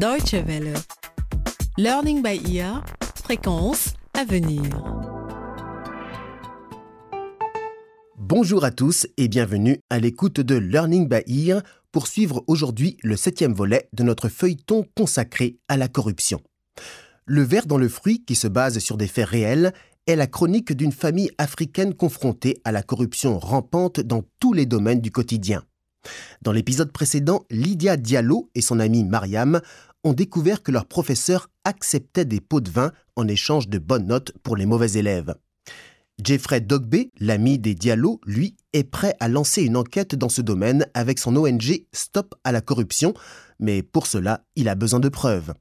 Deutsche Welle. Learning by ear. Fréquence à venir. Bonjour à tous et bienvenue à l'écoute de Learning by Ear pour suivre aujourd'hui le septième volet de notre feuilleton consacré à la corruption. Le ver dans le fruit, qui se base sur des faits réels, est la chronique d'une famille africaine confrontée à la corruption rampante dans tous les domaines du quotidien. Dans l'épisode précédent, Lydia Diallo et son amie Mariam ont découvert que leur professeur acceptait des pots de vin en échange de bonnes notes pour les mauvais élèves. Jeffrey Dogbe, l'ami des Diallo, lui, est prêt à lancer une enquête dans ce domaine avec son ONG Stop à la corruption, mais pour cela, il a besoin de preuves.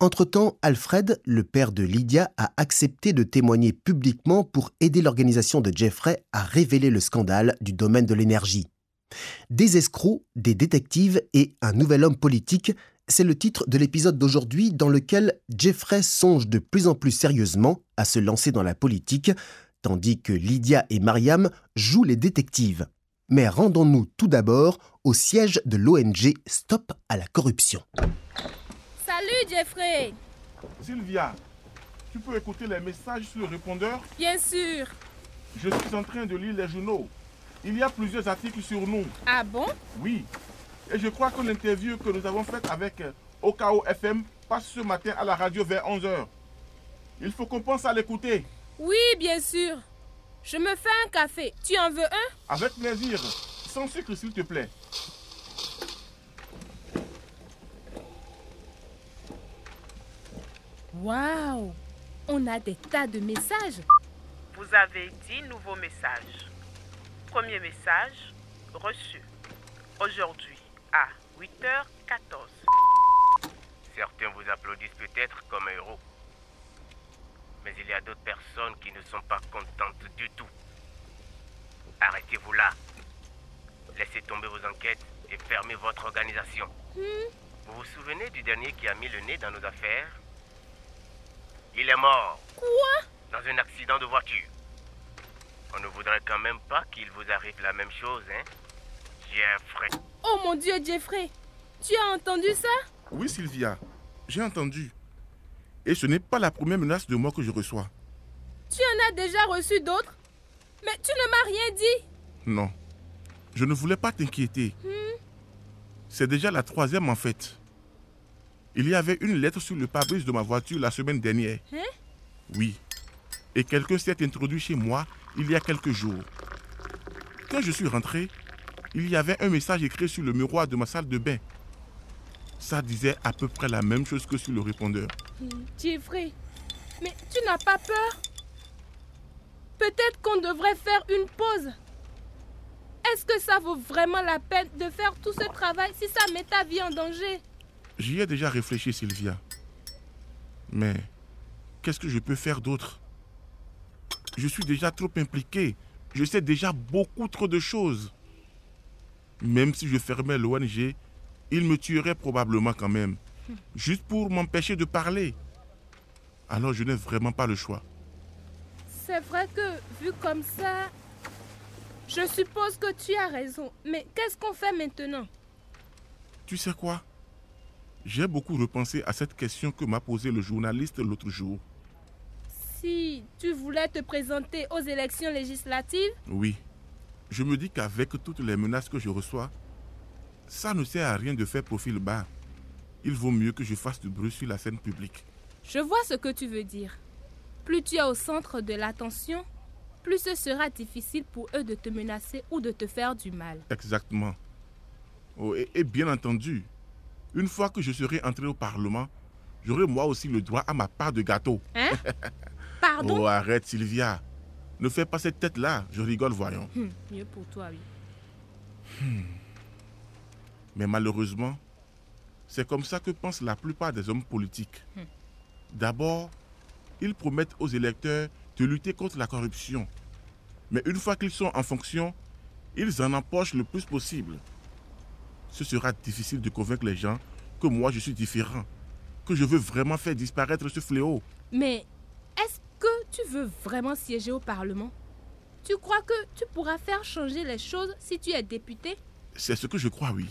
Entre-temps, Alfred, le père de Lydia, a accepté de témoigner publiquement pour aider l'organisation de Jeffrey à révéler le scandale du domaine de l'énergie. Des escrocs, des détectives et un nouvel homme politique, c'est le titre de l'épisode d'aujourd'hui dans lequel Jeffrey songe de plus en plus sérieusement à se lancer dans la politique, tandis que Lydia et Mariam jouent les détectives. Mais rendons-nous tout d'abord au siège de l'ONG Stop à la corruption. Salut Jeffrey Sylvia, tu peux écouter les messages sur le répondeur? Bien sûr Je suis en train de lire les journaux. Il y a plusieurs articles sur nous. Ah bon? Oui. Et je crois que l'interview que nous avons faite avec euh, OKO FM passe ce matin à la radio vers 11h. Il faut qu'on pense à l'écouter. Oui, bien sûr. Je me fais un café. Tu en veux un? Avec plaisir. Sans sucre, s'il te plaît. Waouh On a des tas de messages. Vous avez 10 nouveaux messages. Premier message reçu aujourd'hui à 8h14. Certains vous applaudissent peut-être comme un héros. Mais il y a d'autres personnes qui ne sont pas contentes du tout. Arrêtez-vous là. Laissez tomber vos enquêtes et fermez votre organisation. Vous vous souvenez du dernier qui a mis le nez dans nos affaires? Il est mort Quoi? Dans un accident de voiture. On ne voudrait quand même pas qu'il vous arrive la même chose, hein? Jeffrey. Oh mon Dieu, Jeffrey Tu as entendu ça? Oui, Sylvia. J'ai entendu. Et ce n'est pas la première menace de mort que je reçois. Tu en as déjà reçu d'autres? Mais tu ne m'as rien dit Non. Je ne voulais pas t'inquiéter. C'est déjà la troisième en fait. Il y avait une lettre sur le pare-brise de ma voiture la semaine dernière. Hein? Oui. Et quelqu'un s'est introduit chez moi il y a quelques jours. Quand je suis rentré, il y avait un message écrit sur le miroir de ma salle de bain. Ça disait à peu près la même chose que sur le répondeur. Jeffrey, mais tu n'as pas peur? Peut-être qu'on devrait faire une pause. Est-ce que ça vaut vraiment la peine de faire tout ce travail si ça met ta vie en danger? J'y ai déjà réfléchi, Sylvia. Mais qu'est-ce que je peux faire d'autre? Je suis déjà trop impliqué. Je sais déjà beaucoup trop de choses. Même si je fermais l'ONG, il me tuerait probablement quand même. Juste pour m'empêcher de parler. Alors je n'ai vraiment pas le choix. C'est vrai que, vu comme ça, je suppose que tu as raison. Mais qu'est-ce qu'on fait maintenant? Tu sais quoi? J'ai beaucoup repensé à cette question que m'a posée le journaliste l'autre jour. Si tu voulais te présenter aux élections législatives, Oui. Je me dis qu'avec toutes les menaces que je reçois, ça ne sert à rien de faire profil bas. Il vaut mieux que je fasse du bruit sur la scène publique. je vois ce que tu veux dire. Plus tu es au centre de l'attention, plus ce sera difficile pour eux de te menacer ou de te faire du mal. Exactement. Oh, et, et bien entendu, une fois que je serai entré au Parlement, j'aurai moi aussi le droit à ma part de gâteau. Hein? Pardon? Oh, arrête Sylvia. Ne fais pas cette tête-là, je rigole, voyons. Hum, Mieux pour toi, oui. Mais malheureusement, c'est comme ça que pensent la plupart des hommes politiques. D'abord, ils promettent aux électeurs de lutter contre la corruption. Mais une fois qu'ils sont en fonction, ils en empochent le plus possible. Ce sera difficile de convaincre les gens que moi je suis différent, que je veux vraiment faire disparaître ce fléau. Mais tu veux vraiment siéger au Parlement? Tu crois que tu pourras faire changer les choses si tu es député? C'est ce que je crois, oui.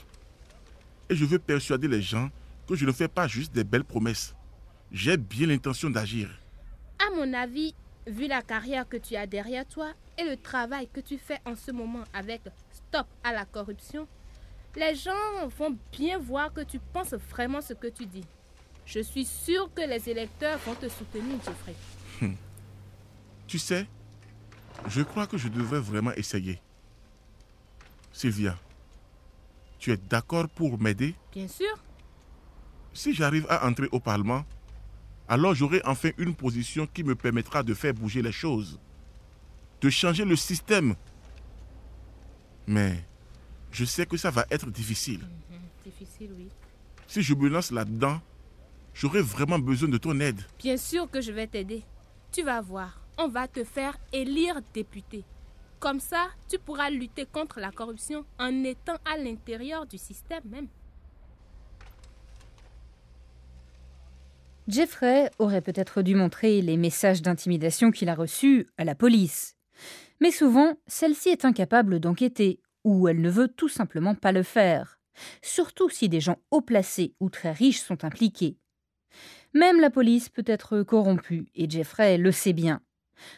Et je veux persuader les gens que je ne fais pas juste des belles promesses. J'ai bien l'intention d'agir. À mon avis, vu la carrière que tu as derrière toi et le travail que tu fais en ce moment avec Stop à la corruption, les gens vont bien voir que tu penses vraiment ce que tu dis. Je suis sûre que les électeurs vont te soutenir, Jeffrey. Tu sais, je crois que je devrais vraiment essayer. Sylvia, tu es d'accord pour m'aider? Bien sûr. Si j'arrive à entrer au Parlement, alors j'aurai enfin une position qui me permettra de faire bouger les choses, de changer le système. Mais je sais que ça va être difficile. Mhm, difficile, oui. Si je me lance là-dedans, j'aurai vraiment besoin de ton aide. Bien sûr que je vais t'aider. Tu vas voir, on va te faire élire député. Comme ça, tu pourras lutter contre la corruption en étant à l'intérieur du système même. Jeffrey aurait peut-être dû montrer les messages d'intimidation qu'il a reçus à la police. Mais souvent, celle-ci est incapable d'enquêter, ou elle ne veut tout simplement pas le faire, surtout si des gens haut placés ou très riches sont impliqués. Même la police peut être corrompue, et Jeffrey le sait bien.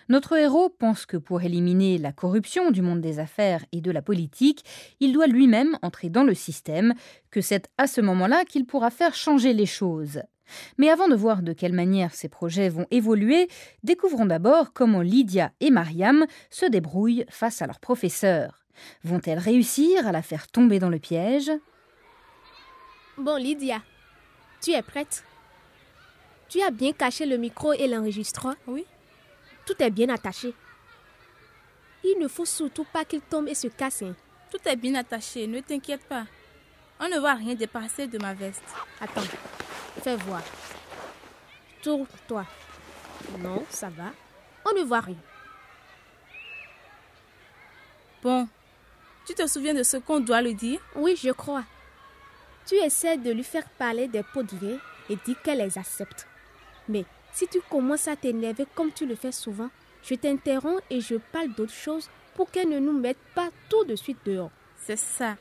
Notre héros pense que pour éliminer la corruption du monde des affaires et de la politique, il doit lui-même entrer dans le système, que c'est à ce moment-là qu'il pourra faire changer les choses. Mais avant de voir de quelle manière ces projets vont évoluer, découvrons d'abord comment Lydia et Mariam se débrouillent face à leur professeur. Vont-elles réussir à la faire tomber dans le piège? Bon, Lydia, tu es prête Tu as bien caché le micro et l'enregistreur Oui. Tout est bien attaché. Il ne faut surtout pas qu'il tombe et se casse. hein. Tout est bien attaché, ne t'inquiète pas. On ne voit rien dépasser de ma veste. Attends, fais voir. Tourne-toi. Non, ça va. On ne voit rien. Bon, tu te souviens de ce qu'on doit lui dire? Oui, je crois. Tu essaies de lui faire parler des pots de vin et dis qu'elle les accepte. Mais si tu commences à t'énerver comme tu le fais souvent, je t'interromps et je parle d'autre chose pour qu'elle ne nous mette pas tout de suite dehors. C'est ça.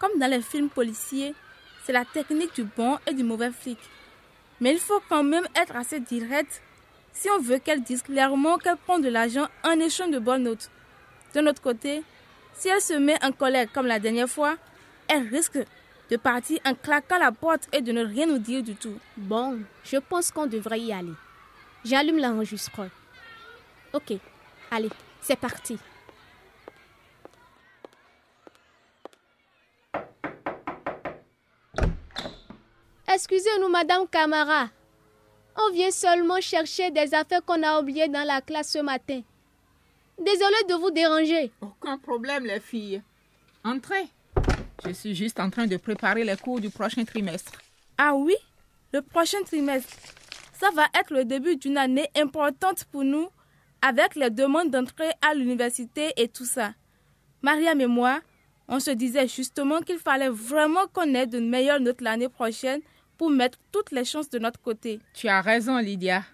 Comme dans les films policiers, c'est la technique du bon et du mauvais flic. Mais il faut quand même être assez direct si on veut qu'elle dise clairement qu'elle prend de l'argent en échange de bonnes notes. De notre côté, si elle se met en colère comme la dernière fois, elle risque de partir en claquant la porte et de ne rien nous dire du tout. Bon, je pense qu'on devrait y aller. J'allume l'enregistreur. Ok, allez, c'est parti. Excusez-nous, Madame Camara. On vient seulement chercher des affaires qu'on a oubliées dans la classe ce matin. Désolé de vous déranger. Aucun problème, les filles. Entrez. Je suis juste en train de préparer les cours du prochain trimestre. Ah oui? Le prochain trimestre. Ça va être le début d'une année importante pour nous avec les demandes d'entrée à l'université et tout ça. Mariam et moi, on se disait justement qu'il fallait vraiment qu'on ait de meilleures notes l'année prochaine pour mettre toutes les chances de notre côté. Tu as raison, Lydia.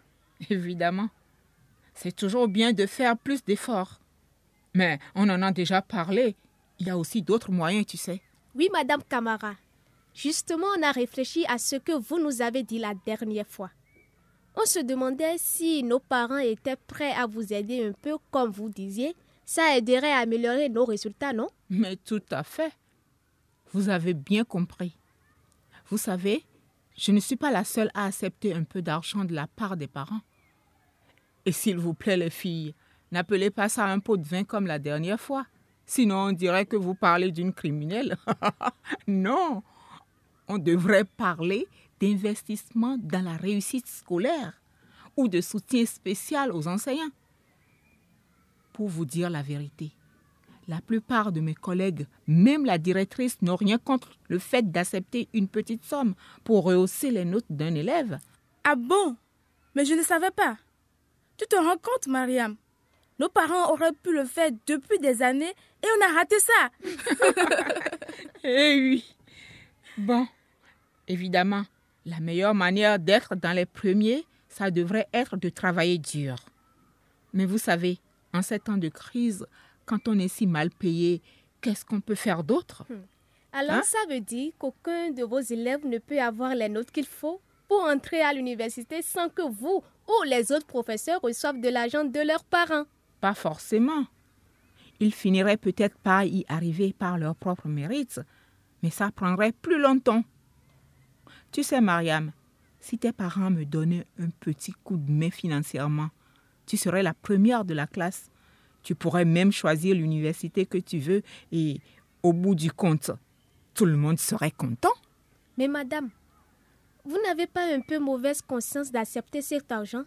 Évidemment. C'est toujours bien de faire plus d'efforts. Mais on en a déjà parlé. Il y a aussi d'autres moyens, tu sais. Oui, Madame Camara. Justement, on a réfléchi à ce que vous nous avez dit la dernière fois. On se demandait si nos parents étaient prêts à vous aider un peu, comme vous disiez. Ça aiderait à améliorer nos résultats, non? Mais tout à fait. Vous avez bien compris. Vous savez, je ne suis pas la seule à accepter un peu d'argent de la part des parents. Et s'il vous plaît, les filles, n'appelez pas ça un pot de vin comme la dernière fois. Sinon, on dirait que vous parlez d'une criminelle. non, on devrait parler d'investissement dans la réussite scolaire ou de soutien spécial aux enseignants. Pour vous dire la vérité, la plupart de mes collègues, même la directrice, n'ont rien contre le fait d'accepter une petite somme pour rehausser les notes d'un élève. Ah bon? Mais je ne savais pas. Tu te rends compte, Mariam? Nos parents auraient pu le faire depuis des années et on a raté ça. Eh oui. Bon, évidemment, la meilleure manière d'être dans les premiers, ça devrait être de travailler dur. Mais vous savez, en ces temps de crise, quand on est si mal payé, qu'est-ce qu'on peut faire d'autre? Alors Hein? ça veut dire qu'aucun de vos élèves ne peut avoir les notes qu'il faut pour entrer à l'université sans que vous ou les autres professeurs reçoivent de l'argent de leurs parents. Pas forcément. Ils finiraient peut-être par y arriver par leur propre mérite, mais ça prendrait plus longtemps. Tu sais, Mariam, si tes parents me donnaient un petit coup de main financièrement, tu serais la première de la classe. Tu pourrais même choisir l'université que tu veux et, au bout du compte, tout le monde serait content. Mais madame, vous n'avez pas un peu mauvaise conscience d'accepter cet argent?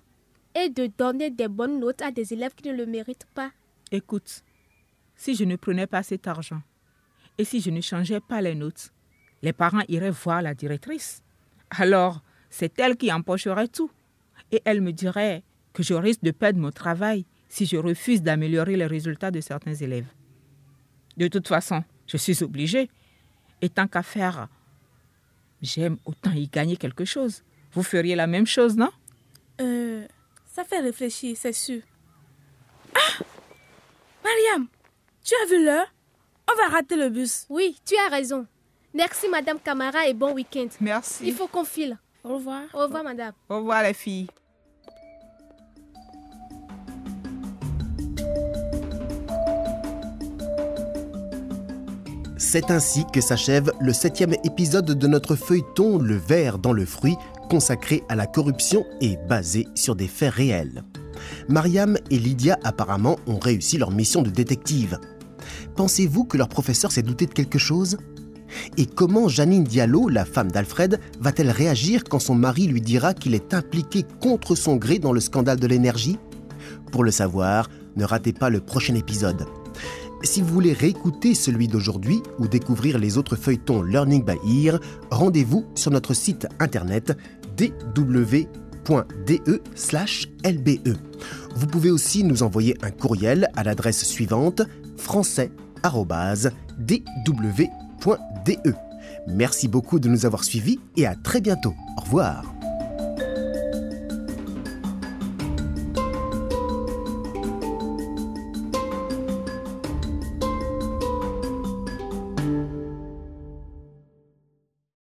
Et de donner des bonnes notes à des élèves qui ne le méritent pas Écoute, si je ne prenais pas cet argent et si je ne changeais pas les notes, les parents iraient voir la directrice. Alors, c'est elle qui empocherait tout. Et elle me dirait que je risque de perdre mon travail si je refuse d'améliorer les résultats de certains élèves. De toute façon, je suis obligée. Et tant qu'à faire, j'aime autant y gagner quelque chose. Vous feriez la même chose, non? Euh, ça fait réfléchir, c'est sûr. Ah Mariam, tu as vu l'heure? On va rater le bus. Oui, tu as raison. Merci madame Camara et bon week-end. Merci. Il faut qu'on file. Au revoir. Au revoir madame. Au revoir les filles. C'est ainsi que s'achève le septième épisode de notre feuilleton Le verre dans le fruit, consacré à la corruption et basé sur des faits réels. Mariam et Lydia apparemment ont réussi leur mission de détective. Pensez-vous que leur professeur s'est douté de quelque chose? Et comment Janine Diallo, la femme d'Alfred, va-t-elle réagir quand son mari lui dira qu'il est impliqué contre son gré dans le scandale de l'énergie? Pour le savoir, ne ratez pas le prochain épisode. Si vous voulez réécouter celui d'aujourd'hui ou découvrir les autres feuilletons Learning by Ear, rendez-vous sur notre site internet dw.de/lbe. Vous pouvez aussi nous envoyer un courriel à l'adresse suivante français@dw.de. Merci beaucoup de nous avoir suivis et à très bientôt. Au revoir.